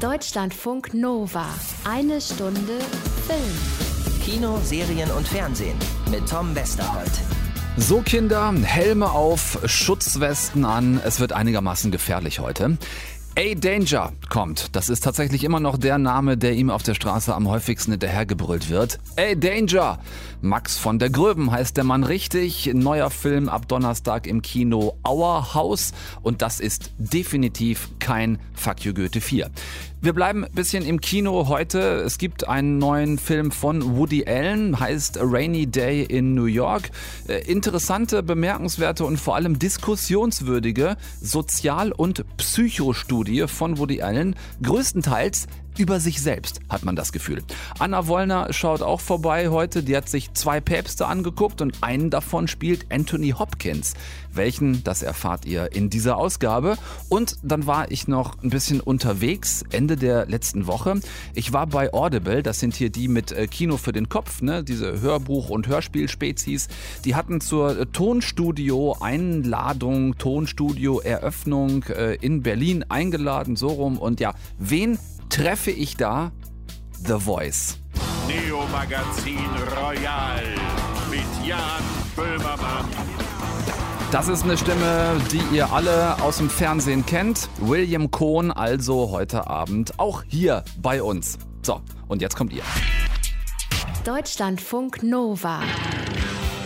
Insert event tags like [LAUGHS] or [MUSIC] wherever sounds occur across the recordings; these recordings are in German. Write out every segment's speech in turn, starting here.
Deutschlandfunk Nova. Eine Stunde Film. Kino, Serien und Fernsehen mit Tom Westerholt. So Kinder, Helme auf, Schutzwesten an. Es wird einigermaßen gefährlich heute. A-Danger kommt. Das ist tatsächlich immer noch der Name, der ihm auf der Straße am häufigsten hinterhergebrüllt wird. A-Danger! Max von der Gröben heißt der Mann richtig. Neuer Film ab Donnerstag im Kino Our House. Und das ist definitiv kein Fuck you Goethe 4. Wir bleiben ein bisschen im Kino heute. Es gibt einen neuen Film von Woody Allen, heißt A Rainy Day in New York. Äh, interessante, bemerkenswerte und vor allem diskussionswürdige Sozial- und Psychostudie von Woody Allen. Größtenteils über sich selbst, hat man das Gefühl. Anna Wollner schaut auch vorbei heute. Die hat sich zwei Päpste angeguckt und einen davon spielt Anthony Hopkins. Welchen, das erfahrt ihr in dieser Ausgabe. Und dann war ich noch ein bisschen unterwegs, Ende der letzten Woche. Ich war bei Audible, das sind hier die mit äh, Kino für den Kopf, ne? diese Hörbuch- und Hörspielspezies. Die hatten zur Tonstudio-Einladung, Tonstudio-Eröffnung äh, in Berlin eingeladen, so rum. Und ja, wen treffe ich da The Voice. Neo Magazin Royal mit Jan Böhmermann. Das ist eine Stimme, die ihr alle aus dem Fernsehen kennt. William Cohn also heute Abend auch hier bei uns. So, und jetzt kommt ihr. Deutschlandfunk Nova.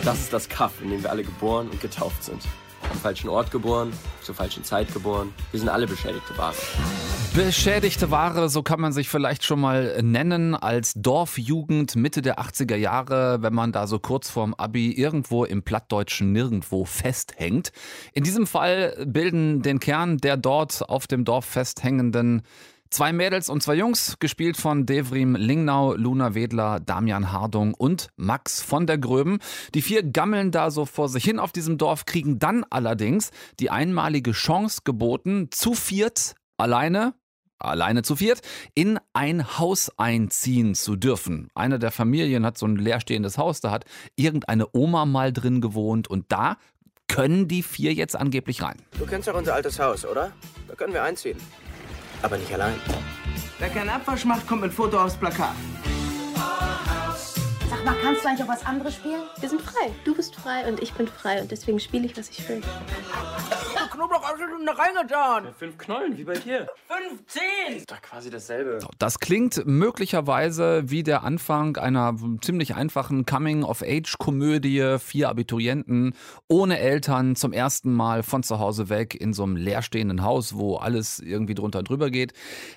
Das ist das Kaff, in dem wir alle geboren und getauft sind. Am falschen Ort geboren, zur falschen Zeit geboren. Wir sind alle beschädigte Ware. Beschädigte Ware, so kann man sich vielleicht schon mal nennen, als Dorfjugend Mitte der 80er Jahre, wenn man da so kurz vorm Abi irgendwo im plattdeutschen Nirgendwo festhängt. In diesem Fall bilden den Kern der dort auf dem Dorf festhängenden Zwei Mädels und zwei Jungs, gespielt von Devrim Lingnau, Luna Wedler, Damian Hardung und Max von der Gröben. Die vier gammeln da so vor sich hin auf diesem Dorf, kriegen dann allerdings die einmalige Chance geboten, zu viert alleine alleine zu viert, in ein Haus einziehen zu dürfen. Eine der Familien hat so ein leerstehendes Haus, da hat irgendeine Oma mal drin gewohnt und da können die vier jetzt angeblich rein. Du kennst doch unser altes Haus, oder? Da können wir einziehen. Aber nicht allein. Wer keinen Abwasch macht, kommt mit Foto aufs Plakat. Sag mal, kannst du eigentlich auch was anderes spielen? Wir sind frei. Du bist frei und ich bin frei und deswegen spiele ich, was ich will. Knoblauch du da reingetan. Fünf Knollen, wie bei dir. 15! Ist doch quasi dasselbe. Das klingt möglicherweise wie der Anfang einer ziemlich einfachen Coming-of-Age-Komödie. Vier Abiturienten ohne Eltern zum ersten Mal von zu Hause weg in so einem leerstehenden Haus, wo alles irgendwie drunter und drüber geht.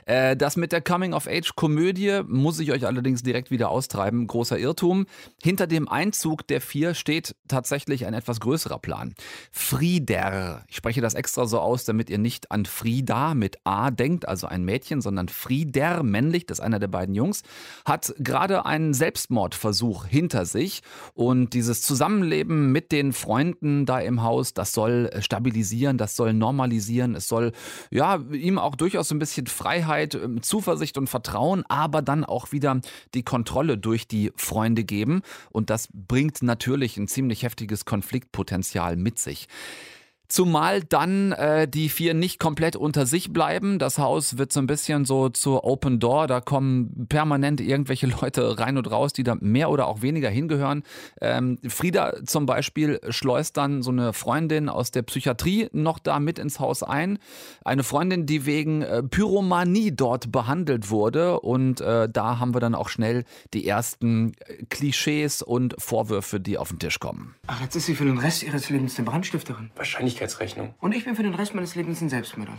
Äh, das mit der Coming-of-Age-Komödie muss ich euch allerdings direkt wieder austreiben. Großer Irrtum. Hinter dem Einzug der vier steht tatsächlich ein etwas größerer Plan. Frieder. Ich spreche das extra so aus, damit ihr nicht an Frieda mit A denkt, also ein Mädchen, sondern Frieder, männlich, das ist einer der beiden Jungs, hat gerade einen Selbstmordversuch hinter sich. Und dieses Zusammenleben mit den Freunden da im Haus, das soll stabilisieren, das soll normalisieren, es soll ja ihm auch durchaus so ein bisschen Freiheit, ähm, Zuversicht und Vertrauen, aber dann auch wieder die Kontrolle durch die Freunde geben. Und das bringt natürlich ein ziemlich heftiges Konfliktpotenzial mit sich. Zumal dann äh, die vier nicht komplett unter sich bleiben. Das Haus wird so ein bisschen so zur Open Door. Da kommen permanent irgendwelche [LAUGHS] Leute rein und raus, die da mehr oder auch weniger hingehören. Ähm, Frieda zum Beispiel schleust dann so eine Freundin aus der Psychiatrie noch da mit ins Haus ein. Eine Freundin, die wegen äh, Pyromanie dort behandelt wurde. Und äh, da haben wir dann auch schnell die ersten äh, Klischees und Vorwürfe, die auf den Tisch kommen. Ach, jetzt ist sie für den Rest ihres Lebens eine Brandstifterin. Wahrscheinlichkeitsrechnung. Und ich bin für den Rest meines Lebens ein Selbstmörder.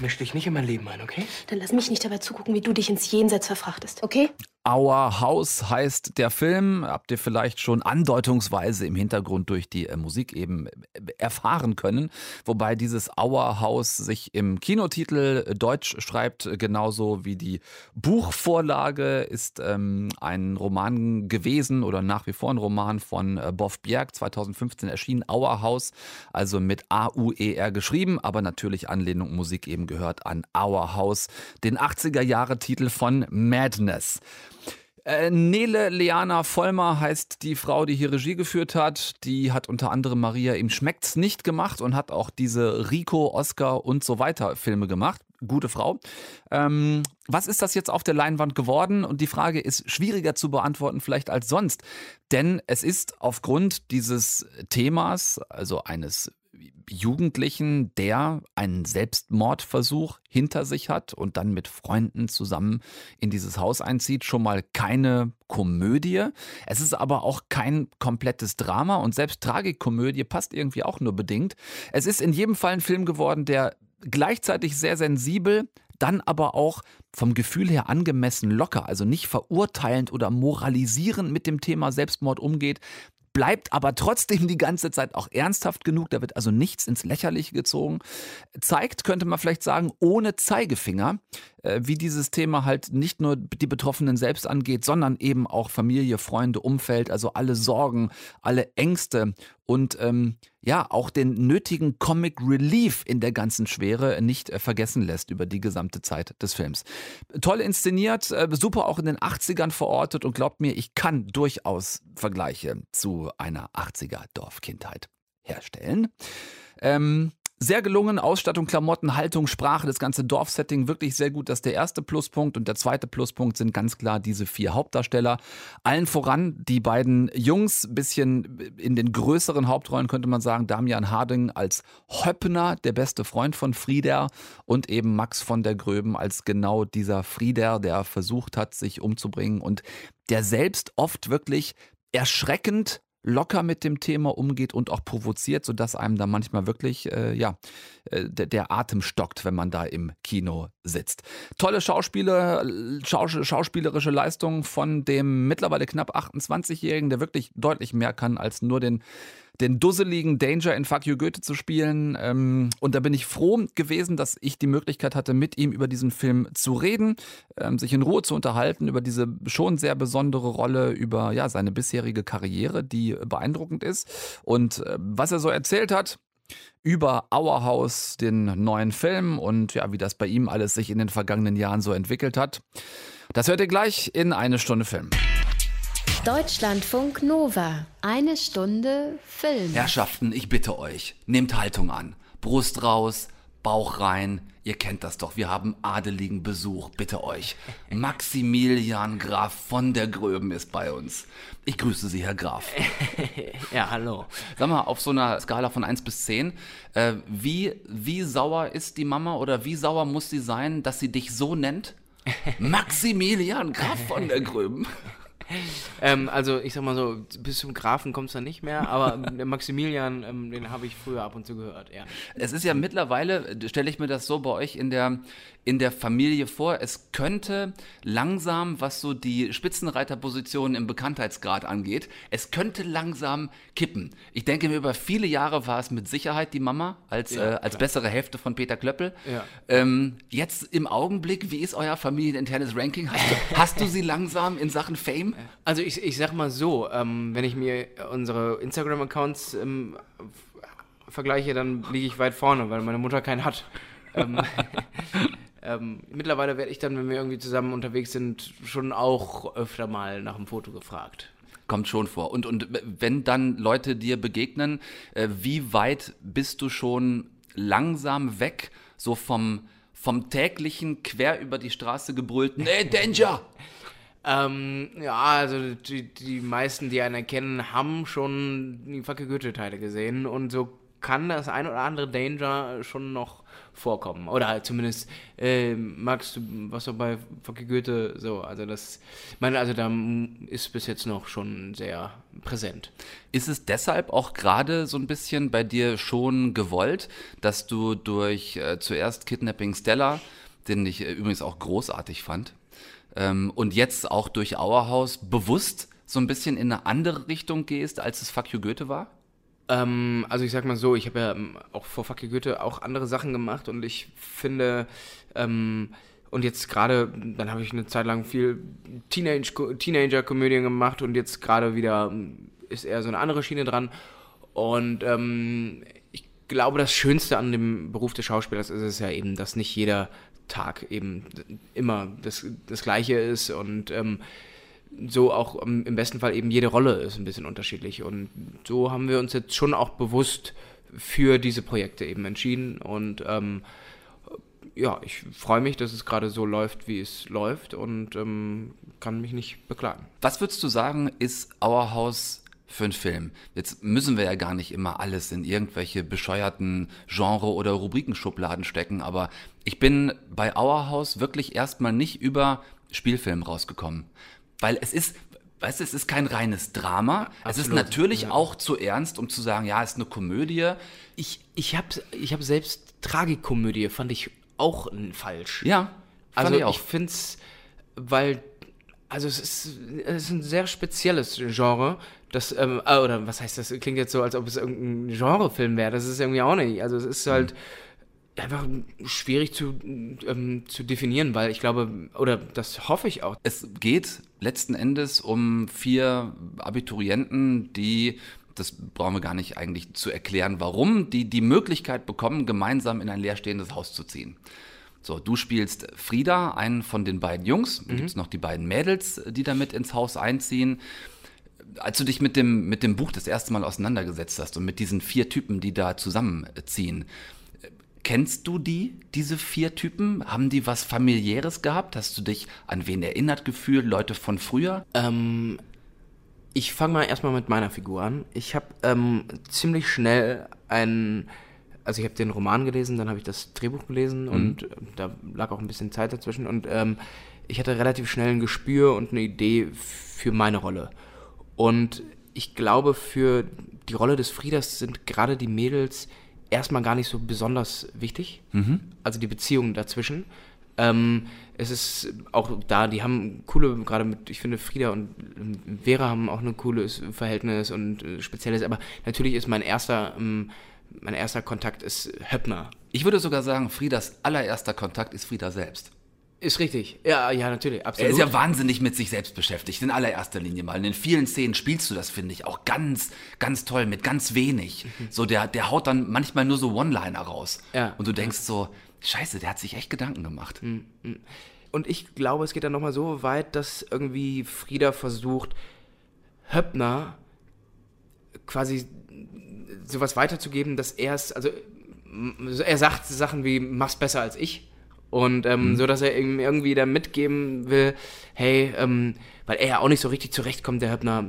Misch dich nicht in mein Leben ein, okay? Dann lass mich nicht dabei zugucken, wie du dich ins Jenseits verfrachtest, okay? Our House heißt der Film. Habt ihr vielleicht schon andeutungsweise im Hintergrund durch die äh, Musik eben äh, erfahren können. Wobei dieses Our House sich im Kinotitel äh, deutsch schreibt, genauso wie die Buchvorlage ist ähm, ein Roman gewesen oder nach wie vor ein Roman von äh, Boff Bjerg, 2015 erschienen. Our House, also mit A-U-E-R geschrieben, aber natürlich Anlehnung Musik eben gehört an Our House, den 80er Jahre Titel von Madness. Äh, Nele Leana Vollmer heißt die Frau, die hier Regie geführt hat. Die hat unter anderem Maria ihm schmeckt's nicht gemacht und hat auch diese Rico, Oscar und so weiter Filme gemacht. Gute Frau. Ähm, was ist das jetzt auf der Leinwand geworden? Und die Frage ist schwieriger zu beantworten vielleicht als sonst. Denn es ist aufgrund dieses Themas, also eines Jugendlichen, der einen Selbstmordversuch hinter sich hat und dann mit Freunden zusammen in dieses Haus einzieht, schon mal keine Komödie. Es ist aber auch kein komplettes Drama und selbst Tragikkomödie passt irgendwie auch nur bedingt. Es ist in jedem Fall ein Film geworden, der gleichzeitig sehr sensibel, dann aber auch vom Gefühl her angemessen locker, also nicht verurteilend oder moralisierend mit dem Thema Selbstmord umgeht, bleibt aber trotzdem die ganze Zeit auch ernsthaft genug, da wird also nichts ins Lächerliche gezogen, zeigt, könnte man vielleicht sagen, ohne Zeigefinger, wie dieses Thema halt nicht nur die Betroffenen selbst angeht, sondern eben auch Familie, Freunde, Umfeld, also alle Sorgen, alle Ängste und ähm, ja, auch den nötigen Comic Relief in der ganzen Schwere nicht äh, vergessen lässt über die gesamte Zeit des Films. Toll inszeniert, äh, super auch in den 80ern verortet und glaubt mir, ich kann durchaus Vergleiche zu einer 80er Dorfkindheit herstellen. Ähm, sehr gelungen, Ausstattung, Klamotten, Haltung, Sprache, das ganze Dorfsetting wirklich sehr gut. Das ist der erste Pluspunkt. Und der zweite Pluspunkt sind ganz klar diese vier Hauptdarsteller. Allen voran die beiden Jungs, bisschen in den größeren Hauptrollen könnte man sagen. Damian Harding als Höppner, der beste Freund von Frieder. Und eben Max von der Gröben als genau dieser Frieder, der versucht hat, sich umzubringen und der selbst oft wirklich erschreckend locker mit dem Thema umgeht und auch provoziert, sodass einem da manchmal wirklich äh, ja, äh, der, der, Atem stockt, wenn man da im Kino sitzt. Tolle Schauspieler, Schaus schauspielerische Leistung von dem mittlerweile knapp 28-Jährigen, der wirklich deutlich mehr kann als nur den den dusseligen Danger in Fuck You Goethe zu spielen. Ähm, und da bin ich froh gewesen, dass ich die Möglichkeit hatte, mit ihm über diesen Film zu reden, ähm, sich in Ruhe zu unterhalten, über diese schon sehr besondere Rolle, über ja, seine bisherige Karriere, die beeindruckend ist. Und äh, was er so erzählt hat, über Our House, den neuen Film und ja, wie das bei ihm alles sich in den vergangenen Jahren so entwickelt hat. Das hört ihr gleich in eine Stunde Film. Deutschlandfunk Nova. Eine Stunde Film. Herrschaften, ich bitte euch, nehmt Haltung an. Brust raus, Bauch rein. Ihr kennt das doch, wir haben adeligen Besuch, bitte euch. Maximilian Graf von der Gröben ist bei uns. Ich grüße Sie, Herr Graf. [LAUGHS] Ja, hallo. Sag mal, auf so einer Skala von 1 bis 10, äh, wie, wie sauer ist die Mama oder wie sauer muss sie sein, dass sie dich so nennt? [LAUGHS] Maximilian Graf von der Gröben. Ähm, also ich sag mal so, bis zum Grafen kommt es dann nicht mehr, aber [LAUGHS] Maximilian, ähm, den habe ich früher ab und zu gehört, ja. Es ist ja mittlerweile, stelle ich mir das so bei euch in der, in der Familie vor, es könnte langsam, was so die Spitzenreiterpositionen im Bekanntheitsgrad angeht, es könnte langsam kippen. Ich denke mir, über viele Jahre war es mit Sicherheit die Mama als, Ja, äh, als klar. bessere Hälfte von Peter Klöppel. Ja. Ähm, jetzt im Augenblick, wie ist euer familieninternes Ranking? Hast du, [LAUGHS] hast du sie langsam in Sachen Fame? Also ich, ich sag mal so, ähm, wenn ich mir unsere Instagram-Accounts ähm, vergleiche, dann liege ich weit vorne, weil meine Mutter keinen hat. ähm, [LAUGHS] ähm, mittlerweile werde ich dann, wenn wir irgendwie zusammen unterwegs sind, schon auch öfter mal nach einem Foto gefragt. Kommt schon vor. Und, und wenn dann Leute dir begegnen, äh, wie weit bist du schon langsam weg, so vom, vom täglichen quer über die Straße gebrüllten, ey, Danger! Ähm, ja, also die, die meisten, die einen erkennen, haben schon die Facke Goethe-Teile gesehen und so kann das ein oder andere Danger schon noch vorkommen. Oder halt zumindest äh, magst du was so bei Facke Goethe so, also das, meine, also da ist bis jetzt noch schon sehr präsent. Ist es deshalb auch gerade so ein bisschen bei dir schon gewollt, dass du durch äh, zuerst Kidnapping Stella, den ich äh, übrigens auch großartig fand, ähm, und jetzt auch durch Auerhaus bewusst so ein bisschen in eine andere Richtung gehst, als es Fuck You Goethe war? Ähm, also ich sag mal so, ich habe ja ähm, auch vor Fuck you Goethe auch andere Sachen gemacht und ich finde, ähm, und jetzt gerade, dann habe ich eine Zeit lang viel Teenage, Teenager-Komödien gemacht und jetzt gerade wieder ähm, ist eher so eine andere Schiene dran. Und ähm, ich glaube, das Schönste an dem Beruf des Schauspielers ist es ja eben, dass nicht jeder Tag eben immer das, das Gleiche ist und ähm, so auch ähm, im besten Fall eben jede Rolle ist ein bisschen unterschiedlich. Und so haben wir uns jetzt schon auch bewusst für diese Projekte eben entschieden. Und ähm, ja, ich freue mich, dass es gerade so läuft, wie es läuft und ähm, kann mich nicht beklagen. Was würdest du sagen, ist Our House für einen Film? Jetzt müssen wir ja gar nicht immer alles in irgendwelche bescheuerten Genre- oder Rubrikenschubladen stecken, aber ich bin bei Our House wirklich erstmal nicht über Spielfilm rausgekommen. Weil es ist, weißt du, es ist kein reines Drama. Es ist Absolut, natürlich ja. auch zu ernst, um zu sagen, ja, es ist eine Komödie. Ich, ich habe ich hab selbst Tragikomödie, fand ich auch falsch. Ja, Also ich ich finde es, weil, also es ist, es ist ein sehr spezielles Genre, das, ähm, äh, oder was heißt das, klingt jetzt so, als ob es irgendein Genrefilm wäre, das ist irgendwie auch nicht. Also es ist halt einfach schwierig zu, ähm, zu definieren, weil ich glaube, oder das hoffe ich auch, Es geht letzten Endes um vier Abiturienten, die, das brauchen wir gar nicht eigentlich zu erklären, warum, die die Möglichkeit bekommen, gemeinsam in ein leerstehendes Haus zu ziehen. So, du spielst Frieda, einen von den beiden Jungs. Dann gibt es noch die beiden Mädels, die damit ins Haus einziehen. Als du dich mit dem, mit dem Buch das erste Mal auseinandergesetzt hast und mit diesen vier Typen, die da zusammenziehen, Kennst du die, diese vier Typen? Haben die was familiäres gehabt? Hast du dich an wen erinnert gefühlt? Leute von früher? Ähm, ich fange mal erstmal mit meiner Figur an. Ich habe ähm, ziemlich schnell einen, also ich habe den Roman gelesen, dann habe ich das Drehbuch gelesen und äh, da lag auch ein bisschen Zeit dazwischen und ähm, ich hatte relativ schnell ein Gespür und eine Idee für meine Rolle. Und ich glaube, für die Rolle des Frieders sind gerade die Mädels erstmal gar nicht so besonders wichtig. Also die Beziehungen dazwischen. Ähm, es ist auch da, die haben coole, gerade mit, ich finde, Frieda und Vera haben auch ein cooles Verhältnis und äh, spezielles, aber natürlich ist mein erster, ähm, mein erster Kontakt ist Höppner. Ich würde sogar sagen, Friedas allererster Kontakt ist Frieda selbst. Ist richtig. Ja, ja, natürlich, Er absolut. ist ja wahnsinnig mit sich selbst beschäftigt, in allererster Linie mal. Und in vielen Szenen spielst du das, finde ich, auch ganz, ganz toll, mit ganz wenig. So, der, der haut dann manchmal nur so One-Liner raus. Ja. Und du denkst so, scheiße, der hat sich echt Gedanken gemacht. Und ich glaube, es geht dann nochmal so weit, dass irgendwie Frieda versucht, Höppner quasi sowas weiterzugeben, dass er es, also er sagt Sachen wie, mach's besser als ich. Und ähm, so, dass er ihm irgendwie da mitgeben will, hey, ähm, weil er ja auch nicht so richtig zurechtkommt, der Höppner,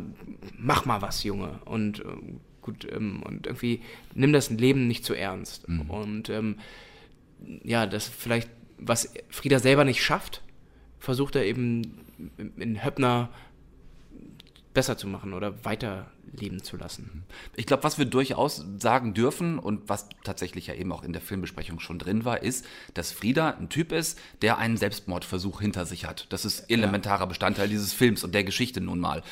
mach mal was, Junge. Und ähm, gut, ähm, und irgendwie nimm das Leben nicht zu ernst. Und ähm, ja, das vielleicht, was Frieda selber nicht schafft, versucht er eben in Höppner besser zu machen oder weiterleben zu lassen. Ich glaube, was wir durchaus sagen dürfen und was tatsächlich ja eben auch in der Filmbesprechung schon drin war, ist, dass Frieda ein Typ ist, der einen Selbstmordversuch hinter sich hat. Das ist elementarer Bestandteil dieses Films und der Geschichte nun mal.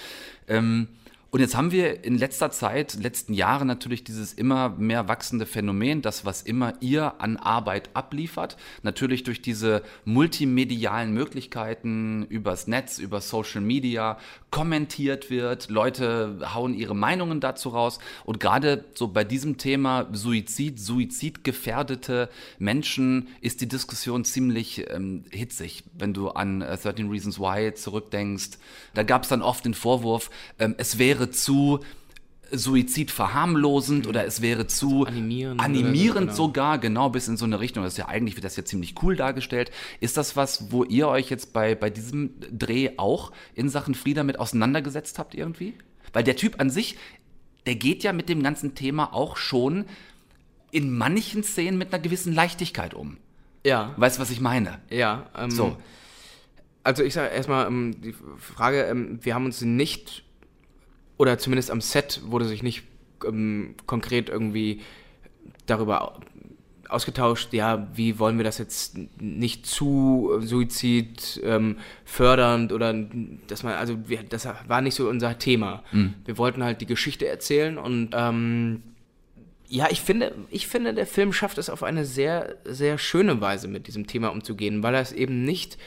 Ähm, und jetzt haben wir in letzter Zeit, letzten Jahren natürlich dieses immer mehr wachsende Phänomen, das, was immer ihr an Arbeit abliefert, natürlich durch diese multimedialen Möglichkeiten übers Netz, über Social Media kommentiert wird, Leute hauen ihre Meinungen dazu raus. Und gerade so bei diesem Thema Suizid, suizidgefährdete Menschen ist die Diskussion ziemlich ähm, hitzig, wenn du an äh, 13 Reasons Why zurückdenkst. Da gab es dann oft den Vorwurf, ähm, es wäre zu Suizid verharmlosend oder es wäre zu Animierend oder so, animierend genau. sogar, genau bis in so eine Richtung. Das ist ja eigentlich, wird das ja ziemlich cool dargestellt. Ist das was, wo ihr euch jetzt bei, bei diesem Dreh auch in Sachen Frieda mit auseinandergesetzt habt irgendwie? Weil der Typ an sich, der geht ja mit dem ganzen Thema auch schon in manchen Szenen mit einer gewissen Leichtigkeit um. Ja, Weißt du, was ich meine? ja. Ähm, So. Also ich sage erstmal ähm, die Frage, ähm, wir haben uns nicht, oder zumindest am Set wurde sich nicht ähm, konkret irgendwie darüber au- ausgetauscht, ja, wie wollen wir das jetzt nicht zu äh, Suizid ähm, fördernd oder dass man, also wir, das war nicht so unser Thema. Wir wollten halt die Geschichte erzählen und ähm, ja, ich finde, ich finde, der Film schafft es auf eine sehr, sehr schöne Weise mit diesem Thema umzugehen, weil er es eben nicht,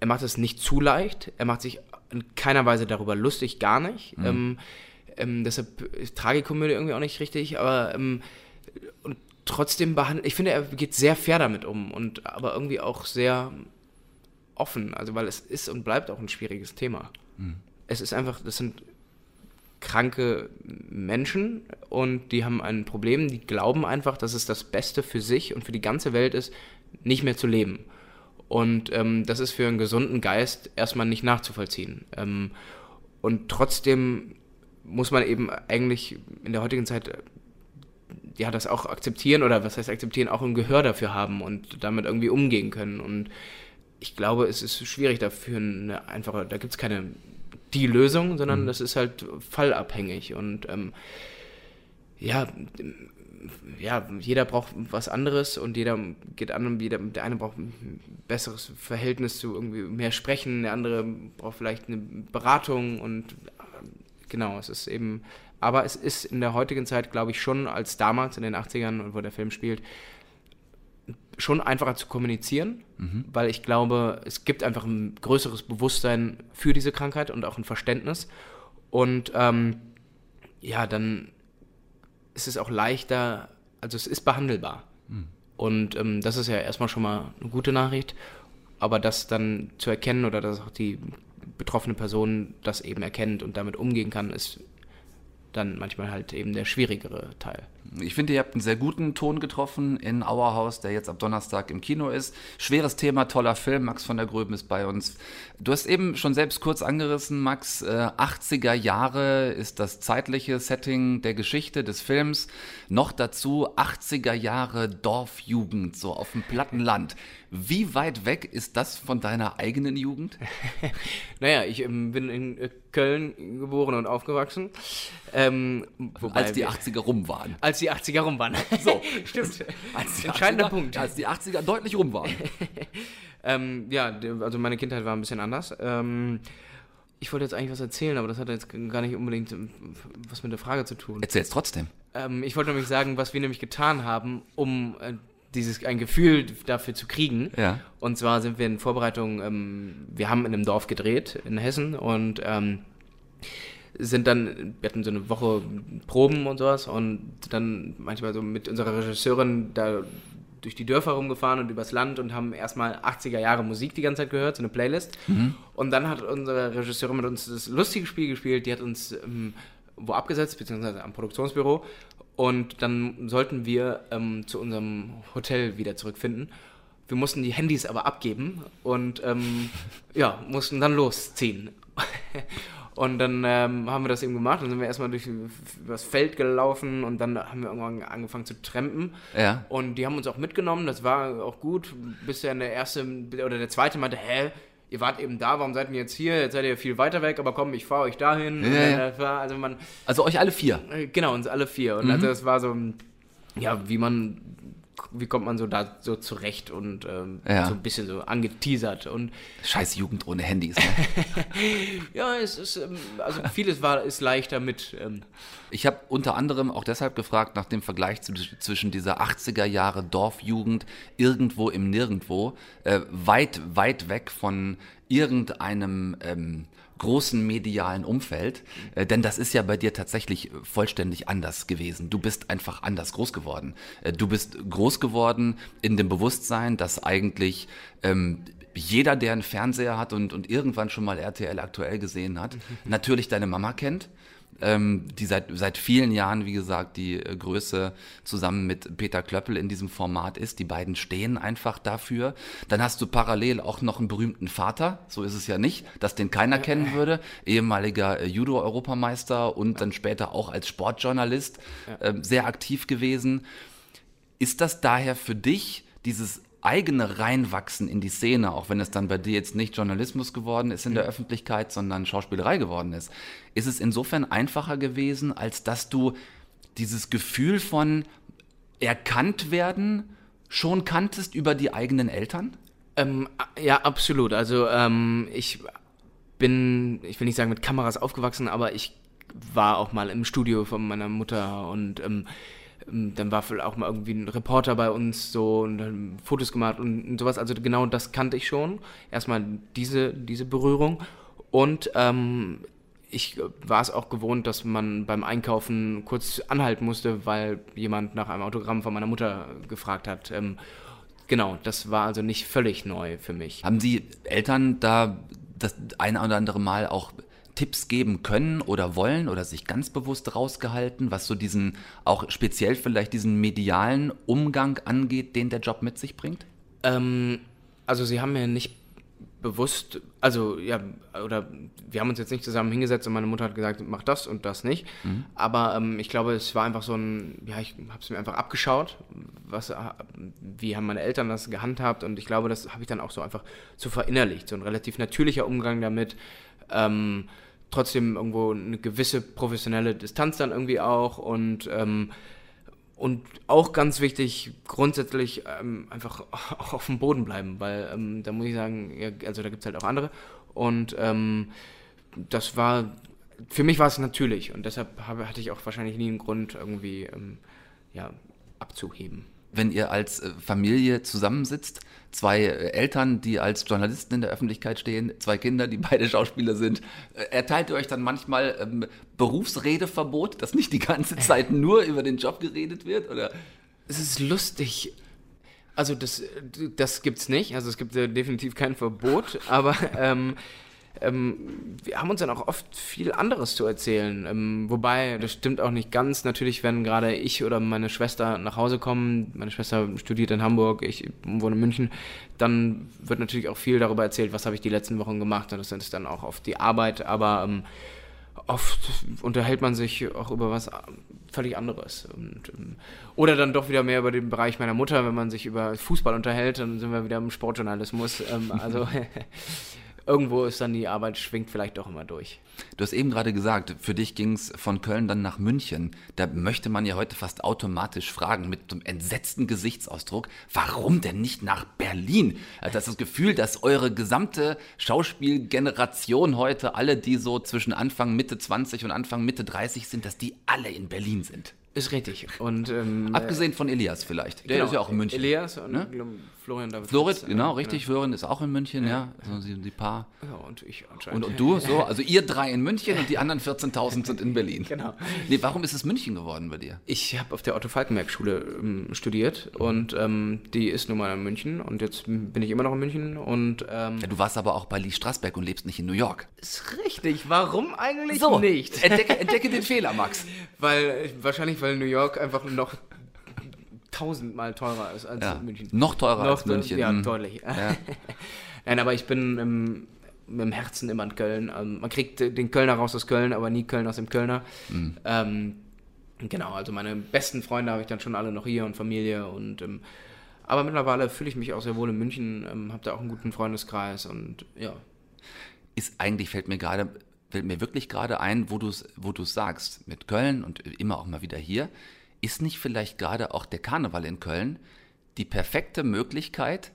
er macht es nicht zu leicht, er macht sich in keiner Weise darüber lustig, gar nicht. Ähm, ähm, deshalb ist Tragikomödie irgendwie auch nicht richtig, aber ähm, und trotzdem behandelt, ich finde, er geht sehr fair damit um und aber irgendwie auch sehr offen, also weil es ist und bleibt auch ein schwieriges Thema. Es ist einfach, das sind kranke Menschen und die haben ein Problem, die glauben einfach, dass es das Beste für sich und für die ganze Welt ist, nicht mehr zu leben. Und ähm, das ist für einen gesunden Geist erstmal nicht nachzuvollziehen. Ähm, und trotzdem muss man eben eigentlich in der heutigen Zeit äh, ja das auch akzeptieren oder was heißt akzeptieren, auch ein Gehör dafür haben und damit irgendwie umgehen können. Und ich glaube, es ist schwierig dafür eine einfache, da gibt es keine die Lösung, sondern mhm. das ist halt fallabhängig und ähm, ja, ja, jeder braucht was anderes und jeder geht an, jeder, der eine braucht ein besseres Verhältnis zu irgendwie mehr sprechen, der andere braucht vielleicht eine Beratung und äh, genau, es ist eben, aber es ist in der heutigen Zeit, glaube ich, schon als damals in den 80ern, wo der Film spielt, schon einfacher zu kommunizieren, mhm. weil ich glaube, es gibt einfach ein größeres Bewusstsein für diese Krankheit und auch ein Verständnis. Und ähm, ja, dann ist es auch leichter, also es ist behandelbar. Mhm. Und ähm, das ist ja erstmal schon mal eine gute Nachricht. Aber das dann zu erkennen oder dass auch die betroffene Person das eben erkennt und damit umgehen kann, ist dann manchmal halt eben der schwierigere Teil. Ich finde, ihr habt einen sehr guten Ton getroffen in Auerhaus, der jetzt ab Donnerstag im Kino ist. Schweres Thema, toller Film. Max von der Gröben ist bei uns. Du hast eben schon selbst kurz angerissen, Max. Äh, 80er Jahre ist das zeitliche Setting der Geschichte des Films. Noch dazu 80er Jahre Dorfjugend, so auf dem platten Land. Wie weit weg ist das von deiner eigenen Jugend? [LAUGHS] naja, ich ähm, bin in äh, Köln geboren und aufgewachsen. Ähm, als die 80er rum waren. Als die 80er rum waren. So, [LAUGHS] stimmt. Als Entscheidender 80er, Punkt. Als die 80er deutlich rum waren. [LAUGHS] ähm, ja, also meine Kindheit war ein bisschen anders. Ähm, ich wollte jetzt eigentlich was erzählen, aber das hat jetzt gar nicht unbedingt ähm, was mit der Frage zu tun. Erzähl's trotzdem. Ähm, ich wollte nämlich sagen, was wir nämlich getan haben, um äh, dieses ein Gefühl dafür zu kriegen. Ja. Und zwar sind wir in Vorbereitung, ähm, wir haben in einem Dorf gedreht in Hessen und ähm, sind dann, wir hatten so eine Woche Proben und sowas und dann manchmal so mit unserer Regisseurin da durch die Dörfer rumgefahren und übers Land und haben erstmal 80er Jahre Musik die ganze Zeit gehört, so eine Playlist. Mhm. Und dann hat unsere Regisseurin mit uns das lustige Spiel gespielt, die hat uns ähm, wo abgesetzt, beziehungsweise am Produktionsbüro und dann sollten wir ähm, zu unserem Hotel wieder zurückfinden. Wir mussten die Handys aber abgeben und ähm, [LAUGHS] ja, mussten dann losziehen. Und dann ähm, haben wir das eben gemacht. Dann sind wir erstmal durch das Feld gelaufen und dann haben wir irgendwann angefangen zu trampen. Ja. Und die haben uns auch mitgenommen. Das war auch gut, bis dann der erste oder der zweite meinte, hä, ihr wart eben da, warum seid ihr jetzt hier? Jetzt seid ihr viel weiter weg, aber komm, ich fahre euch dahin. Ja, ja. also, man, also euch alle vier? Äh, genau, uns alle vier. Und mhm. also das war so, ja, wie man, wie kommt man so da so zurecht und ähm, ja. so ein bisschen so angeteasert. Und Scheiß Jugend ohne Handys. Ne? [LAUGHS] ja, es ist, ähm, also vieles war, ist leichter mit. Ähm, ich habe unter anderem auch deshalb gefragt nach dem Vergleich zu, zwischen dieser 80er Jahre Dorfjugend irgendwo im Nirgendwo, äh, weit, weit weg von irgendeinem ähm, großen medialen Umfeld, äh, denn das ist ja bei dir tatsächlich vollständig anders gewesen. Du bist einfach anders groß geworden. Äh, du bist groß geworden in dem Bewusstsein, dass eigentlich ähm, jeder, der einen Fernseher hat und, und irgendwann schon mal RTL aktuell gesehen hat, mhm. natürlich deine Mama kennt ähm, die seit, seit vielen Jahren, wie gesagt, die äh, Größe zusammen mit Peter Klöppel in diesem Format ist. Die beiden stehen einfach dafür. Dann hast du parallel auch noch einen berühmten Vater, so ist es ja nicht, dass den keiner kennen würde, ehemaliger äh, Judo-Europameister und dann später auch als Sportjournalist äh, sehr aktiv gewesen. Ist das daher für dich dieses eigene Reinwachsen in die Szene, auch wenn es dann bei dir jetzt nicht Journalismus geworden ist in der Öffentlichkeit, sondern Schauspielerei geworden ist, ist es insofern einfacher gewesen, als dass du dieses Gefühl von erkannt werden schon kanntest über die eigenen Eltern? Ähm, ja, absolut. Also ähm, ich bin, ich will nicht sagen mit Kameras aufgewachsen, aber ich war auch mal im Studio von meiner Mutter und ähm, dann war auch mal irgendwie ein Reporter bei uns so und dann Fotos gemacht und, und sowas. Also genau das kannte ich schon. Erstmal diese, diese Berührung. Und ähm, ich war es auch gewohnt, dass man beim Einkaufen kurz anhalten musste, weil jemand nach einem Autogramm von meiner Mutter gefragt hat. Ähm, genau, das war also nicht völlig neu für mich. Haben Sie Eltern da das eine oder andere Mal auch Tipps geben können oder wollen oder sich ganz bewusst rausgehalten, was so diesen, auch speziell vielleicht diesen medialen Umgang angeht, den der Job mit sich bringt? Ähm, also sie haben mir nicht bewusst, also ja, oder wir haben uns jetzt nicht zusammen hingesetzt und meine Mutter hat gesagt, mach das und das nicht. Mhm. Aber ähm, ich glaube, es war einfach so ein, ja, ich habe es mir einfach abgeschaut, was, äh, wie haben meine Eltern das gehandhabt und ich glaube, das habe ich dann auch so einfach so verinnerlicht, so ein relativ natürlicher Umgang damit. Ähm, trotzdem irgendwo eine gewisse professionelle Distanz dann irgendwie auch und ähm, und auch ganz wichtig, grundsätzlich ähm, einfach [LAUGHS] auch auf dem Boden bleiben, weil ähm, da muss ich sagen, ja, also da gibt es halt auch andere. Und ähm, das war, für mich war es natürlich und deshalb habe, hatte ich auch wahrscheinlich nie einen Grund, irgendwie ähm, ja, abzuheben wenn ihr als äh, Familie zusammensitzt, zwei äh, Eltern, die als Journalisten in der Öffentlichkeit stehen, zwei Kinder, die beide [LAUGHS] Schauspieler sind, äh, erteilt ihr euch dann manchmal ähm, Berufsredeverbot, dass nicht die ganze Zeit nur über den Job geredet wird? Oder? Es ist lustig. Also das, das gibt es nicht. Also es gibt äh, definitiv kein Verbot, aber ähm, ähm, wir haben uns dann auch oft viel anderes zu erzählen. Ähm, wobei, das stimmt auch nicht ganz. Natürlich, wenn gerade ich oder meine Schwester nach Hause kommen, meine Schwester studiert in Hamburg, ich wohne in München, dann wird natürlich auch viel darüber erzählt, was habe ich die letzten Wochen gemacht. Und das ist dann auch oft die Arbeit, aber ähm, oft unterhält man sich auch über was völlig anderes. Und, ähm, oder dann doch wieder mehr über den Bereich meiner Mutter, wenn man sich über Fußball unterhält, dann sind wir wieder im Sportjournalismus. Ähm, also [LAUGHS] [LAUGHS] irgendwo ist dann die Arbeit, schwingt vielleicht doch immer durch. Du hast eben gerade gesagt, für dich ging es von Köln dann nach München. Da möchte man ja heute fast automatisch fragen, mit einem entsetzten Gesichtsausdruck, warum denn nicht nach Berlin? Also das, das Gefühl, dass eure gesamte Schauspielgeneration heute, alle, die so zwischen Anfang Mitte 20 und Anfang Mitte 30 sind, dass die alle in Berlin sind. Ist richtig. Und, ähm, Abgesehen von Elias vielleicht. Der genau, ist ja auch in München. Elias und ne? Florian David. Florid, Fritz, genau, richtig. Genau. Florian ist auch in München, ja. ja. Also die, die Paar. Ja, und ich anscheinend. Und, und du, so. [LAUGHS] Also ihr drei in München und die anderen 14.000 sind in Berlin. [LAUGHS] genau. Nee, warum ist es München geworden bei dir? Ich habe auf der Otto-Falkenberg-Schule ähm, studiert und ähm, die ist nun mal in München und jetzt bin ich immer noch in München und. Ähm, ja, du warst aber auch bei Lee Strassberg und lebst nicht in New York. Ist richtig. Warum eigentlich so, nicht? Entdecke, entdecke den Fehler, Max. [LAUGHS] Weil, wahrscheinlich, weil New York einfach noch tausendmal teurer ist als ja. München. Noch teurer noch als München. Ja, mhm. deutlich. Ja. [LAUGHS] Nein, aber ich bin im, im Herzen immer in Köln. Ähm, man kriegt den Kölner raus aus Köln, aber nie Köln aus dem Kölner. Mhm. Ähm, genau, also meine besten Freunde habe ich dann schon alle noch hier und Familie und ähm, aber mittlerweile fühle ich mich auch sehr wohl in München, ähm, habe da auch einen guten Freundeskreis und ja. Ist eigentlich, fällt mir gerade, fällt mir wirklich gerade ein, wo du es wo sagst, mit Köln und immer auch mal wieder hier ist nicht vielleicht gerade auch der Karneval in Köln die perfekte Möglichkeit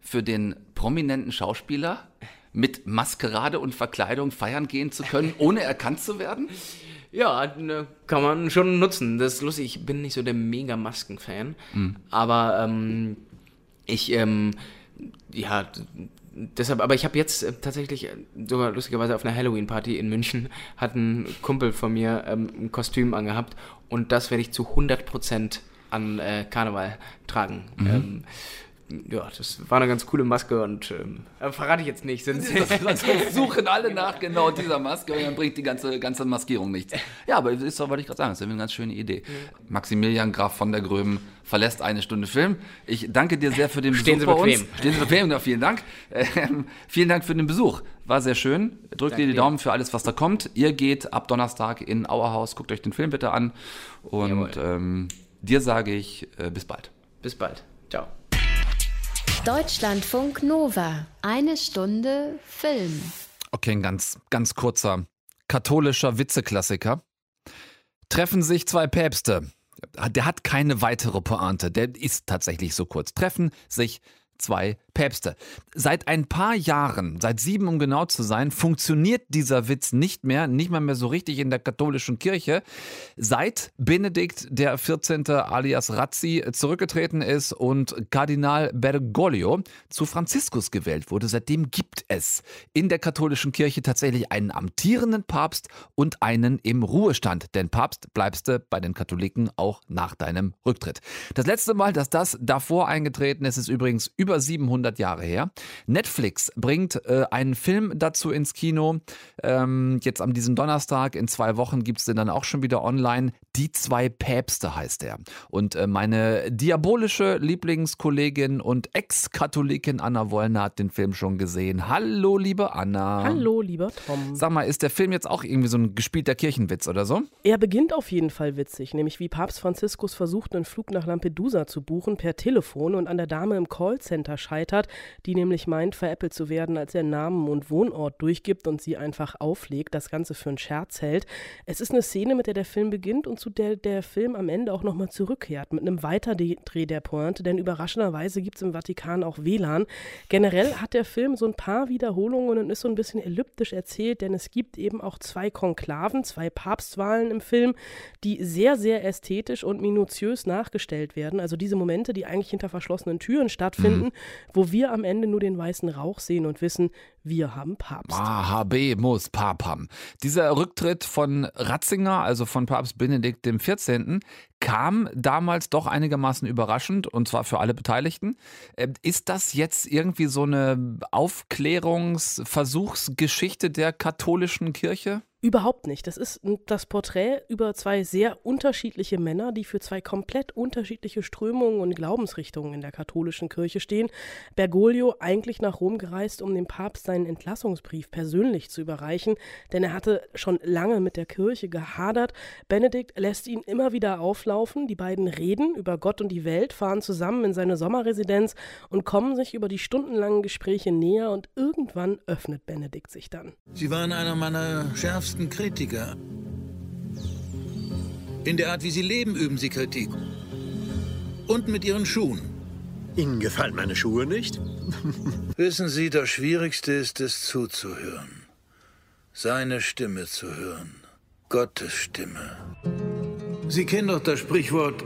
für den prominenten Schauspieler mit Maskerade und Verkleidung feiern gehen zu können, [LAUGHS] ohne erkannt zu werden? Ja, ne, kann man schon nutzen. Das ist lustig. Ich bin nicht so der mega Masken-Fan, mhm. aber ähm, ich, ähm, ja, deshalb, aber ich habe jetzt äh, tatsächlich äh, sogar lustigerweise auf einer Halloween-Party in München hat ein Kumpel von mir ähm, ein Kostüm angehabt und das werde ich zu 100% an äh, Karneval tragen. Mhm. Ähm, ja, das war eine ganz coole Maske und ähm, verrate ich jetzt nicht. Sind das, [LAUGHS] suchen alle nach genau dieser Maske und dann bringt die ganze, ganze Maskierung nichts. Ja, aber das ist doch, wollte ich gerade sagen, das ist eine ganz schöne Idee. Mhm. Maximilian Graf von der Gröben verlässt eine Stunde Film. Ich danke dir sehr für den Besuch Stehen Sie bei bequem. uns. Stehen Sie bequem, ja, vielen Dank. Ähm, vielen Dank für den Besuch. War sehr schön. Drückt dir die Daumen für alles, was da kommt. Ihr geht ab Donnerstag in Auerhaus. Guckt euch den Film bitte an. Und ähm, dir sage ich äh, bis bald. Bis bald. Ciao. Deutschlandfunk Nova. Eine Stunde Film. Okay, ein ganz, ganz kurzer katholischer Witzeklassiker. Treffen sich zwei Päpste. Der hat keine weitere Pointe. Der ist tatsächlich so kurz. Treffen sich zwei Päpste. Seit ein paar Jahren, seit sieben um genau zu sein, funktioniert dieser Witz nicht mehr, nicht mal mehr so richtig in der katholischen Kirche, seit Benedikt der 14. alias Razzi zurückgetreten ist und Kardinal Bergoglio zu Franziskus gewählt wurde. Seitdem gibt es in der katholischen Kirche tatsächlich einen amtierenden Papst und einen im Ruhestand. Denn Papst bleibst du bei den Katholiken auch nach deinem Rücktritt. Das letzte Mal, dass das davor eingetreten ist, ist übrigens über über 700 Jahre her. Netflix bringt äh, einen Film dazu ins Kino. Ähm, jetzt am diesem Donnerstag, in zwei Wochen gibt es den dann auch schon wieder online. Die zwei Päpste heißt er. Und äh, meine diabolische Lieblingskollegin und Ex-Katholikin Anna Wollner hat den Film schon gesehen. Hallo, liebe Anna. Hallo, lieber Tom. Sag mal, ist der Film jetzt auch irgendwie so ein gespielter Kirchenwitz oder so? Er beginnt auf jeden Fall witzig, nämlich wie Papst Franziskus versucht, einen Flug nach Lampedusa zu buchen per Telefon und an der Dame im Callcenter scheitert, die nämlich meint, veräppelt zu werden, als er Namen und Wohnort durchgibt und sie einfach auflegt, das Ganze für einen Scherz hält. Es ist eine Szene, mit der der Film beginnt und zu der der Film am Ende auch nochmal zurückkehrt, mit einem Weiterdreh der Pointe, denn überraschenderweise gibt es im Vatikan auch WLAN. Generell hat der Film so ein paar Wiederholungen und ist so ein bisschen elliptisch erzählt, denn es gibt eben auch zwei Konklaven, zwei Papstwahlen im Film, die sehr, sehr ästhetisch und minutiös nachgestellt werden. Also diese Momente, die eigentlich hinter verschlossenen Türen stattfinden, mhm. wo wir am Ende nur den weißen Rauch sehen und wissen, wir haben Papst. HB muss Papam. Dieser Rücktritt von Ratzinger, also von Papst Benedikt XIV., kam damals doch einigermaßen überraschend und zwar für alle Beteiligten. Ähm, ist das jetzt irgendwie so eine Aufklärungsversuchsgeschichte der katholischen Kirche? Überhaupt nicht. Das ist das Porträt über zwei sehr unterschiedliche Männer, die für zwei komplett unterschiedliche Strömungen und Glaubensrichtungen in der katholischen Kirche stehen. Bergoglio eigentlich nach Rom gereist, um dem Papst seinen Entlassungsbrief persönlich zu überreichen, denn er hatte schon lange mit der Kirche gehadert. Benedikt lässt ihn immer wieder auflaufen. Die beiden reden über Gott und die Welt, fahren zusammen in seine Sommerresidenz und kommen sich über die stundenlangen Gespräche näher und irgendwann öffnet Benedikt sich dann. Sie waren einer meiner schärfsten schärfsten Kritiker. In der Art, wie sie leben, üben sie Kritik. Und mit ihren Schuhen. Ihnen gefallen meine Schuhe nicht? [LAUGHS] Wissen Sie, das Schwierigste ist es zuzuhören. Seine Stimme zu hören. Gottes Stimme. Sie kennen doch das Sprichwort,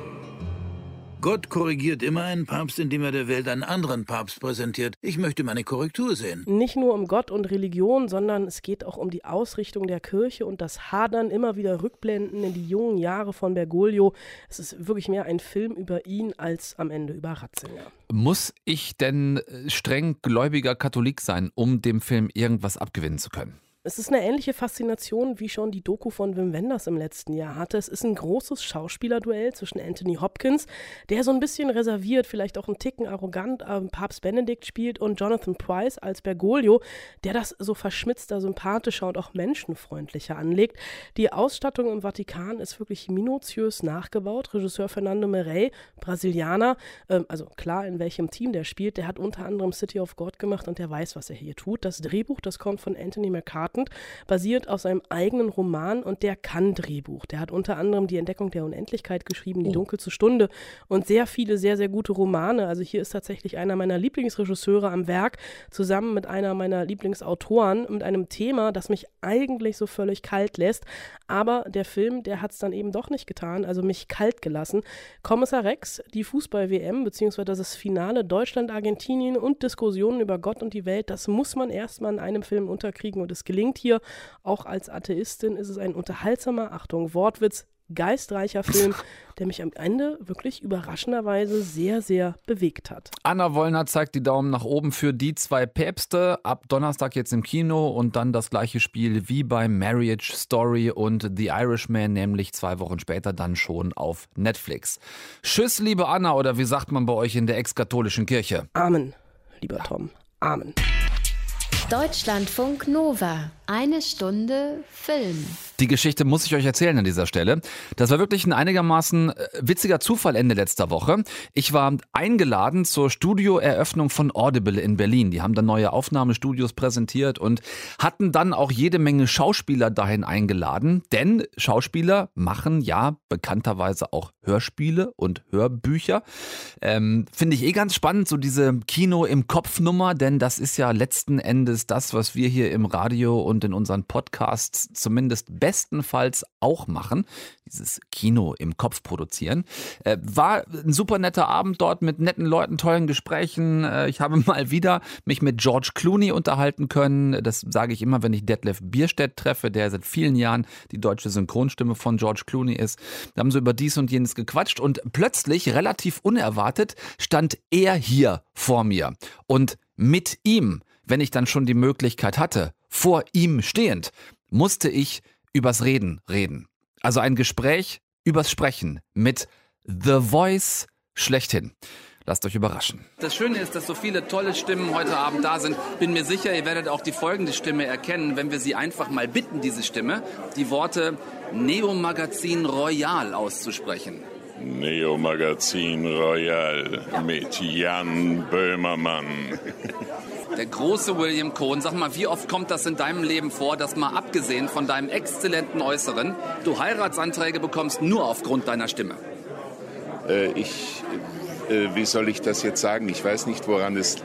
Gott korrigiert immer einen Papst, indem er der Welt einen anderen Papst präsentiert. Ich möchte meine Korrektur sehen. Nicht nur um Gott und Religion, sondern es geht auch um die Ausrichtung der Kirche und das Hadern, immer wieder Rückblenden in die jungen Jahre von Bergoglio. Es ist wirklich mehr ein Film über ihn als am Ende über Ratzinger. Muss ich denn streng gläubiger Katholik sein, um dem Film irgendwas abgewinnen zu können? Es ist eine ähnliche Faszination, wie schon die Doku von Wim Wenders im letzten Jahr hatte. Es ist ein großes Schauspielerduell zwischen Anthony Hopkins, der so ein bisschen reserviert, vielleicht auch einen Ticken arrogant äh, Papst Benedikt spielt, und Jonathan Price als Bergoglio, der das so verschmitzter, sympathischer und auch menschenfreundlicher anlegt. Die Ausstattung im Vatikan ist wirklich minutiös nachgebaut. Regisseur Fernando Merey, Brasilianer, äh, also klar, in welchem Team der spielt, der hat unter anderem City of God gemacht und der weiß, was er hier tut. Das Drehbuch, das kommt von Anthony McCartney beachtend, basiert auf seinem eigenen Roman und der kann Drehbuch. Der hat unter anderem die Entdeckung der Unendlichkeit geschrieben, Die oh. dunkelste Stunde und sehr viele sehr, sehr gute Romane. Also hier ist tatsächlich einer meiner Lieblingsregisseure am Werk, zusammen mit einer meiner Lieblingsautoren, mit einem Thema, das mich eigentlich so völlig kalt lässt. Aber der Film, der hat es dann eben doch nicht getan, also mich kalt gelassen. Kommissar Rex, die Fußball-WM, beziehungsweise das Finale Deutschland-Argentinien und Diskussionen über Gott und die Welt, das muss man erstmal in einem Film unterkriegen und es gelingt gelingt hier. Auch als Atheistin ist es ein unterhaltsamer, Achtung, Wortwitz, geistreicher Film, [LAUGHS] der mich am Ende wirklich überraschenderweise sehr, sehr bewegt hat. Anna Wollner zeigt die Daumen nach oben für die zwei Päpste. Ab Donnerstag jetzt im Kino und dann das gleiche Spiel wie bei Marriage Story und The Irishman, nämlich zwei Wochen später dann schon auf Netflix. Tschüss, liebe Anna, oder wie sagt man bei euch in der ex-katholischen Kirche? Amen, lieber Tom. Amen. Deutschlandfunk Nova. Eine Stunde Film. Die Geschichte muss ich euch erzählen an dieser Stelle. Das war wirklich ein einigermaßen äh, witziger Zufall Ende letzter Woche. Ich war eingeladen zur Studioeröffnung von Audible in Berlin. Die haben dann neue Aufnahmestudios präsentiert und hatten dann auch jede Menge Schauspieler dahin eingeladen. Denn Schauspieler machen ja bekannterweise auch Hörspiele und Hörbücher. Ähm, Finde ich eh ganz spannend, so diese Kino im Kopf-Nummer, denn das ist ja letzten Endes das, was wir hier im Radio und in unseren Podcasts zumindest bestenfalls auch machen. Dieses Kino im Kopf produzieren. Äh, war ein super netter Abend dort mit netten Leuten, tollen Gesprächen. Äh, ich habe [LAUGHS] mal wieder mich mit George Clooney unterhalten können. Das sage ich immer, wenn ich Detlef Bierstedt treffe, der seit vielen Jahren die deutsche Synchronstimme von George Clooney ist. Wir haben so über dies und jenes gequatscht und plötzlich, relativ unerwartet, stand er hier vor mir. Und mit ihm, wenn ich dann schon die Möglichkeit hatte, vor ihm stehend, musste ich übers Reden reden. Also ein Gespräch übers Sprechen mit The Voice schlechthin. Lasst euch überraschen. Das Schöne ist, dass so viele tolle Stimmen heute Abend da sind. Bin mir sicher, ihr werdet auch die folgende Stimme erkennen, wenn wir sie einfach mal bitten, diese Stimme, die Worte Neo Magazin Royal auszusprechen. Neo Magazin Royal mit Jan Böhmermann. Der große William Cohn, sag mal, wie oft kommt das in deinem Leben vor, dass mal abgesehen von deinem exzellenten Äußeren, du Heiratsanträge bekommst nur aufgrund deiner Stimme? Äh, ich, äh, wie soll ich das jetzt sagen? Ich weiß nicht, woran es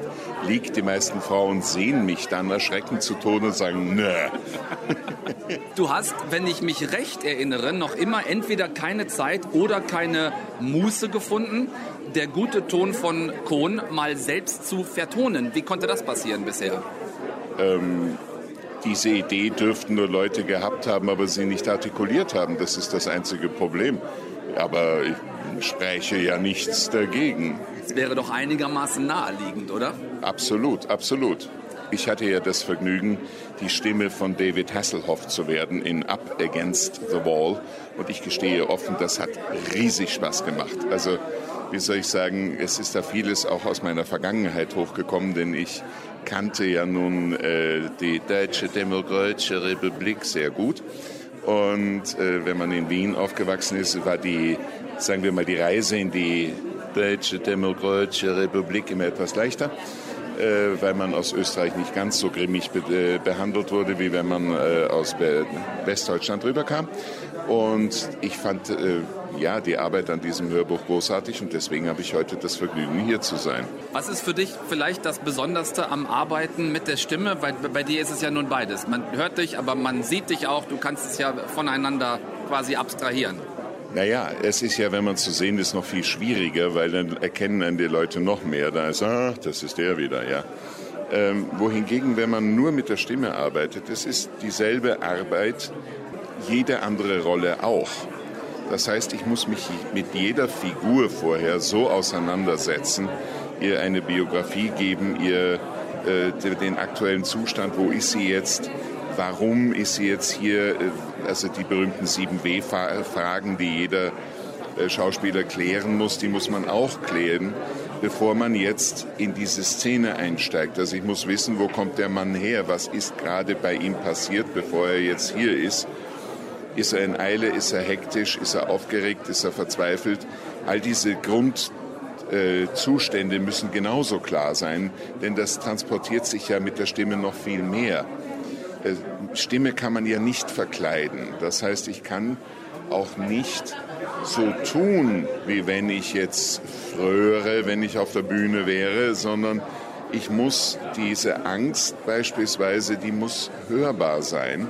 liegt. Die meisten Frauen sehen mich dann erschreckend zu Tode und sagen, nö. [LAUGHS] Du hast, wenn ich mich recht erinnere, noch immer entweder keine Zeit oder keine Muße gefunden, der gute Ton von Kohn mal selbst zu vertonen. Wie konnte das passieren bisher? Ähm, diese Idee dürften nur Leute gehabt haben, aber sie nicht artikuliert haben. Das ist das einzige Problem. Aber ich spreche ja nichts dagegen. Es wäre doch einigermaßen naheliegend, oder? Absolut, absolut. Ich hatte ja das Vergnügen, die Stimme von David Hasselhoff zu werden in Up Against the Wall. Und ich gestehe offen, das hat riesig Spaß gemacht. Also, wie soll ich sagen, es ist da vieles auch aus meiner Vergangenheit hochgekommen, denn ich kannte ja nun äh, die Deutsche Demokratische Republik sehr gut. Und äh, wenn man in Wien aufgewachsen ist, war die, sagen wir mal, die Reise in die Deutsche Demokratische Republik immer etwas leichter äh, weil man aus Österreich nicht ganz so grimmig be äh, behandelt wurde, wie wenn man äh, aus Westdeutschland rüberkam. Und ich fand äh, ja die Arbeit an diesem Hörbuch großartig und deswegen habe ich heute das Vergnügen, hier zu sein. Was ist für dich vielleicht das Besonderste am Arbeiten mit der Stimme? Weil bei dir ist es ja nun beides. Man hört dich, aber man sieht dich auch. Du kannst es ja voneinander quasi abstrahieren. Naja, es ist ja, wenn man zu sehen ist, noch viel schwieriger, weil dann erkennen einen die Leute noch mehr. Da ist, ach, das ist der wieder, ja. Ähm, wohingegen, wenn man nur mit der Stimme arbeitet, es ist dieselbe Arbeit, jede andere Rolle auch. Das heißt, ich muss mich mit jeder Figur vorher so auseinandersetzen, ihr eine Biografie geben, ihr äh, den aktuellen Zustand, wo ist sie jetzt, warum ist sie jetzt hier, äh, also die berühmten 7W-Fragen, die jeder äh, Schauspieler klären muss, die muss man auch klären, bevor man jetzt in diese Szene einsteigt. Also ich muss wissen, wo kommt der Mann her, was ist gerade bei ihm passiert, bevor er jetzt hier ist. Ist er in Eile, ist er hektisch, ist er aufgeregt, ist er verzweifelt? All diese Grundzustände müssen genauso klar sein, denn das transportiert sich ja mit der Stimme noch viel mehr. Äh, Stimme kann man ja nicht verkleiden. Das heißt, ich kann auch nicht so tun, wie wenn ich jetzt fröre, wenn ich auf der Bühne wäre, sondern ich muss diese Angst beispielsweise, die muss hörbar sein.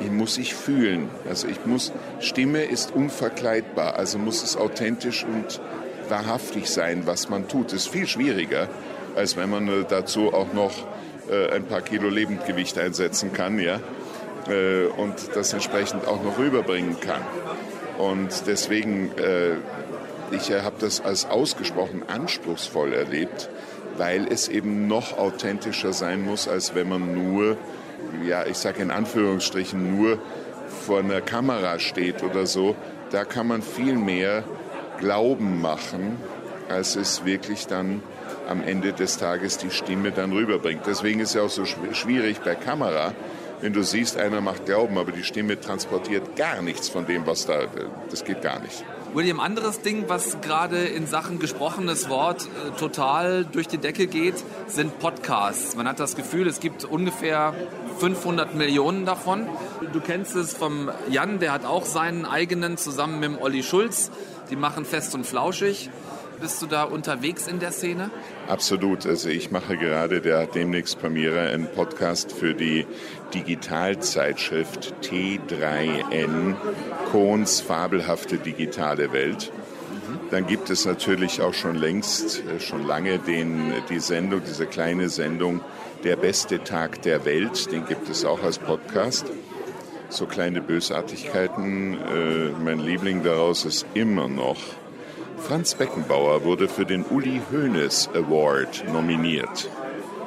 Die muss ich fühlen. Also ich muss, Stimme ist unverkleidbar, also muss es authentisch und wahrhaftig sein, was man tut. Das ist viel schwieriger, als wenn man dazu auch noch äh, ein paar Kilo Lebendgewicht einsetzen kann, ja, äh, und das entsprechend auch noch rüberbringen kann. Und deswegen, äh, ich habe das als ausgesprochen anspruchsvoll erlebt, weil es eben noch authentischer sein muss, als wenn man nur, ja, ich sage in Anführungsstrichen, nur vor einer Kamera steht oder so. Da kann man viel mehr Glauben machen, als es wirklich dann am Ende des Tages die Stimme dann rüberbringt. Deswegen ist es ja auch so schwierig bei Kamera, wenn du siehst, einer macht Glauben, aber die Stimme transportiert gar nichts von dem, was da, das geht gar nicht. William, anderes Ding, was gerade in Sachen gesprochenes Wort äh, total durch die Decke geht, sind Podcasts. Man hat das Gefühl, es gibt ungefähr 500 Millionen davon. Du kennst es vom Jan, der hat auch seinen eigenen zusammen mit Olli Schulz. Die machen fest und flauschig. Bist du da unterwegs in der Szene? Absolut. Also ich mache gerade, der demnächst Premiere, einen Podcast für die Digitalzeitschrift T3N, Kohns fabelhafte digitale Welt. Dann gibt es natürlich auch schon längst, äh, schon lange den, die Sendung, diese kleine Sendung Der beste Tag der Welt, den gibt es auch als Podcast. So kleine Bösartigkeiten. Äh, mein Liebling daraus ist immer noch Franz Beckenbauer wurde für den Uli Hoeneß Award nominiert.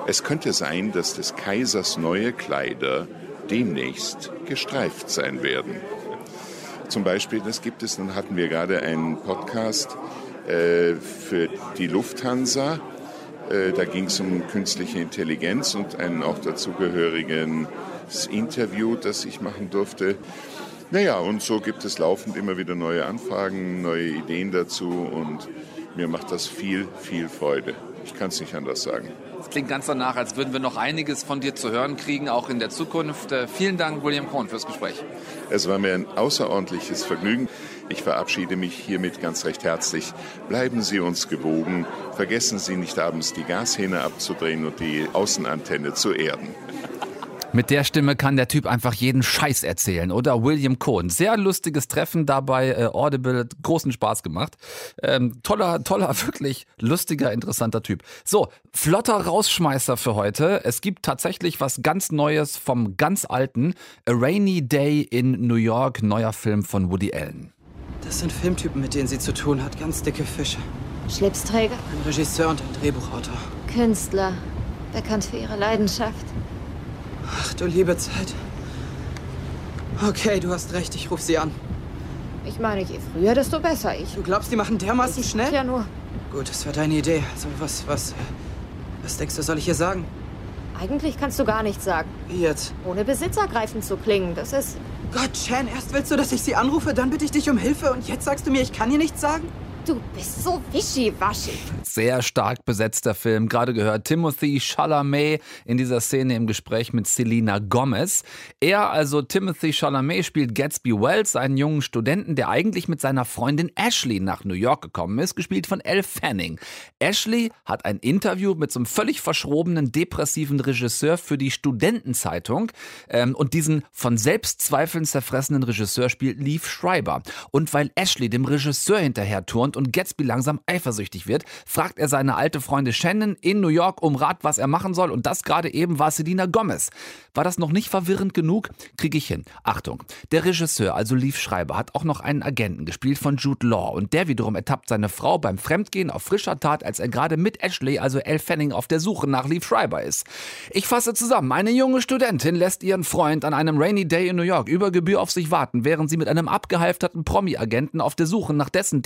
Es könnte sein, dass des Kaisers neue Kleider demnächst gestreift sein werden. Zum Beispiel, das gibt es, dann hatten wir gerade einen Podcast äh, für die Lufthansa. Äh, da ging es um künstliche Intelligenz und ein auch dazugehöriges Interview, das ich machen durfte. Naja, und so gibt es laufend immer wieder neue Anfragen, neue Ideen dazu und mir macht das viel, viel Freude. Ich kann es nicht anders sagen. Das klingt ganz danach, als würden wir noch einiges von dir zu hören kriegen, auch in der Zukunft. Äh, vielen Dank, William Cohn, fürs Gespräch. Es war mir ein außerordentliches Vergnügen. Ich verabschiede mich hiermit ganz recht herzlich. Bleiben Sie uns gewogen. Vergessen Sie nicht abends die Gashähne abzudrehen und die Außenantenne zu erden. Mit der Stimme kann der Typ einfach jeden Scheiß erzählen, oder? William Cohen. Sehr lustiges Treffen dabei, äh, Audible, großen Spaß gemacht. Ähm, toller, toller, [LAUGHS] wirklich lustiger, interessanter Typ. So, flotter Rausschmeißer für heute. Es gibt tatsächlich was ganz Neues vom ganz alten A Rainy Day in New York, neuer Film von Woody Allen. Das sind Filmtypen, mit denen sie zu tun hat. Ganz dicke Fische. Schlipsträger, Ein Regisseur und ein Drehbuchautor. Künstler, bekannt für ihre Leidenschaft. Ach du liebe Zeit. Okay, du hast recht, ich ruf sie an. Ich meine, je früher, desto besser. Ich. Du glaubst, die machen dermaßen schnell? Ja, nur. Gut, das war deine Idee. Also, was, was, was denkst du, soll ich ihr sagen? Eigentlich kannst du gar nichts sagen. Wie jetzt? Ohne besitzergreifend zu klingen. Das ist. Gott, Chan, erst willst du, dass ich sie anrufe, dann bitte ich dich um Hilfe und jetzt sagst du mir, ich kann ihr nichts sagen? Du bist so wischiwaschi. Sehr stark besetzter Film. Gerade gehört Timothy Chalamet in dieser Szene im Gespräch mit Selena Gomez. Er, also Timothy Chalamet, spielt Gatsby Wells, einen jungen Studenten, der eigentlich mit seiner Freundin Ashley nach New York gekommen ist, gespielt von Elle Fanning. Ashley hat ein Interview mit so einem völlig verschrobenen, depressiven Regisseur für die Studentenzeitung. Ähm, und diesen von Selbstzweifeln zerfressenen Regisseur spielt Leaf Schreiber. Und weil Ashley dem Regisseur hinterher turnt und Gatsby langsam eifersüchtig wird, fragt er seine alte Freundin Shannon in New York um Rat, was er machen soll. Und das gerade eben war Selina Gomez. War das noch nicht verwirrend genug? Kriege ich hin. Achtung, der Regisseur, also Leaf Schreiber, hat auch noch einen Agenten, gespielt von Jude Law. Und der wiederum ertappt seine Frau beim Fremdgehen auf frischer Tat, als er gerade mit Ashley, also Elle Fanning, auf der Suche nach Leaf Schreiber ist. Ich fasse zusammen. Eine junge Studentin lässt ihren Freund an einem Rainy Day in New York über Gebühr auf sich warten, während sie mit einem abgehalfterten Promi-Agenten auf der Suche nach dessen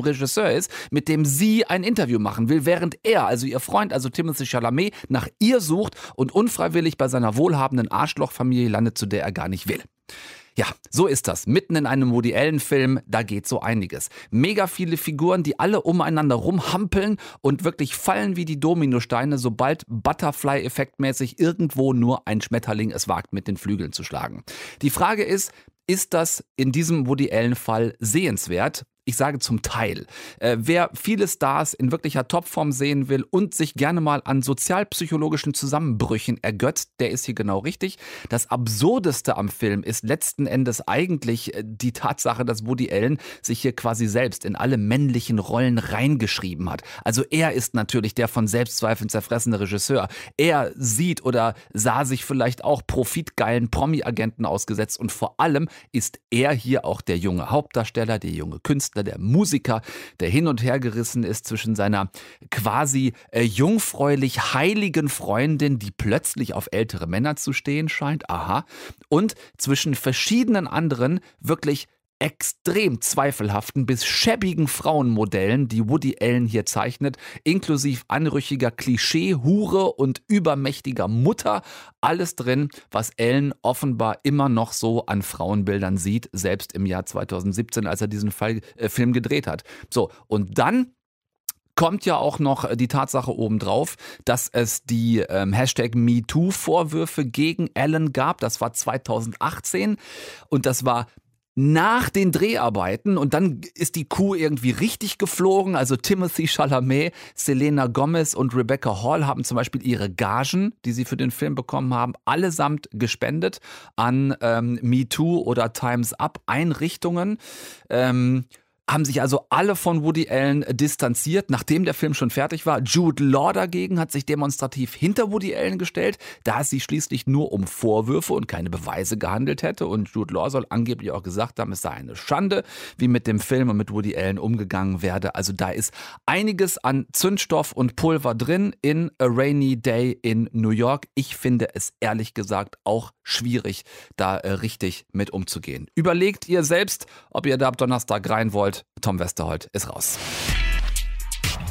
depressivem Regisseur ist, mit dem sie ein Interview machen will, während er, also ihr Freund, also Timothy Chalamet, nach ihr sucht und unfreiwillig bei seiner wohlhabenden Arschlochfamilie landet, zu der er gar nicht will. Ja, so ist das. Mitten in einem Woody Allen-Film, da geht so einiges. Mega viele Figuren, die alle umeinander rumhampeln und wirklich fallen wie die Dominosteine, sobald Butterfly-effektmäßig irgendwo nur ein Schmetterling es wagt, mit den Flügeln zu schlagen. Die Frage ist, ist das in diesem Woody Allen-Fall sehenswert? Ich sage zum Teil. Äh, wer viele Stars in wirklicher Topform sehen will und sich gerne mal an sozialpsychologischen Zusammenbrüchen ergötzt, der ist hier genau richtig. Das Absurdeste am Film ist letzten Endes eigentlich äh, die Tatsache, dass Woody Allen sich hier quasi selbst in alle männlichen Rollen reingeschrieben hat. Also er ist natürlich der von Selbstzweifeln zerfressene Regisseur. Er sieht oder sah sich vielleicht auch profitgeilen Promi-Agenten ausgesetzt und vor allem ist er hier auch der junge Hauptdarsteller, der junge Künstler, der Musiker, der hin und her gerissen ist zwischen seiner quasi äh, jungfräulich heiligen Freundin, die plötzlich auf ältere Männer zu stehen scheint, aha, und zwischen verschiedenen anderen wirklich extrem zweifelhaften bis schäbigen Frauenmodellen, die Woody Allen hier zeichnet, inklusive anrüchiger Klischee, Hure und übermächtiger Mutter, alles drin, was Allen offenbar immer noch so an Frauenbildern sieht, selbst im Jahr 2017, als er diesen Fall, äh, Film gedreht hat. So, und dann kommt ja auch noch die Tatsache obendrauf, dass es die ähm, Hashtag MeToo-Vorwürfe gegen Allen gab. Das war 2018 und das war nach den Dreharbeiten und dann ist die Kuh irgendwie richtig geflogen. Also Timothy Chalamet, Selena Gomez und Rebecca Hall haben zum Beispiel ihre Gagen, die sie für den Film bekommen haben, allesamt gespendet an ähm, MeToo oder Times Up Einrichtungen. Ähm, haben sich also alle von Woody Allen distanziert, nachdem der Film schon fertig war. Jude Law dagegen hat sich demonstrativ hinter Woody Allen gestellt, da es sich schließlich nur um Vorwürfe und keine Beweise gehandelt hätte. Und Jude Law soll angeblich auch gesagt haben, es sei eine Schande, wie mit dem Film und mit Woody Allen umgegangen werde. Also da ist einiges an Zündstoff und Pulver drin in A Rainy Day in New York. Ich finde es ehrlich gesagt auch schwierig, da äh, richtig mit umzugehen. Überlegt ihr selbst, ob ihr da ab Donnerstag rein wollt. Tom Westerholt ist raus.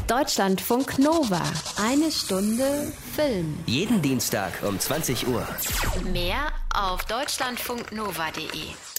Deutschlandfunk Nova. Eine Stunde Film. Jeden Dienstag um 20 Uhr. Mehr auf deutschlandfunknova.de.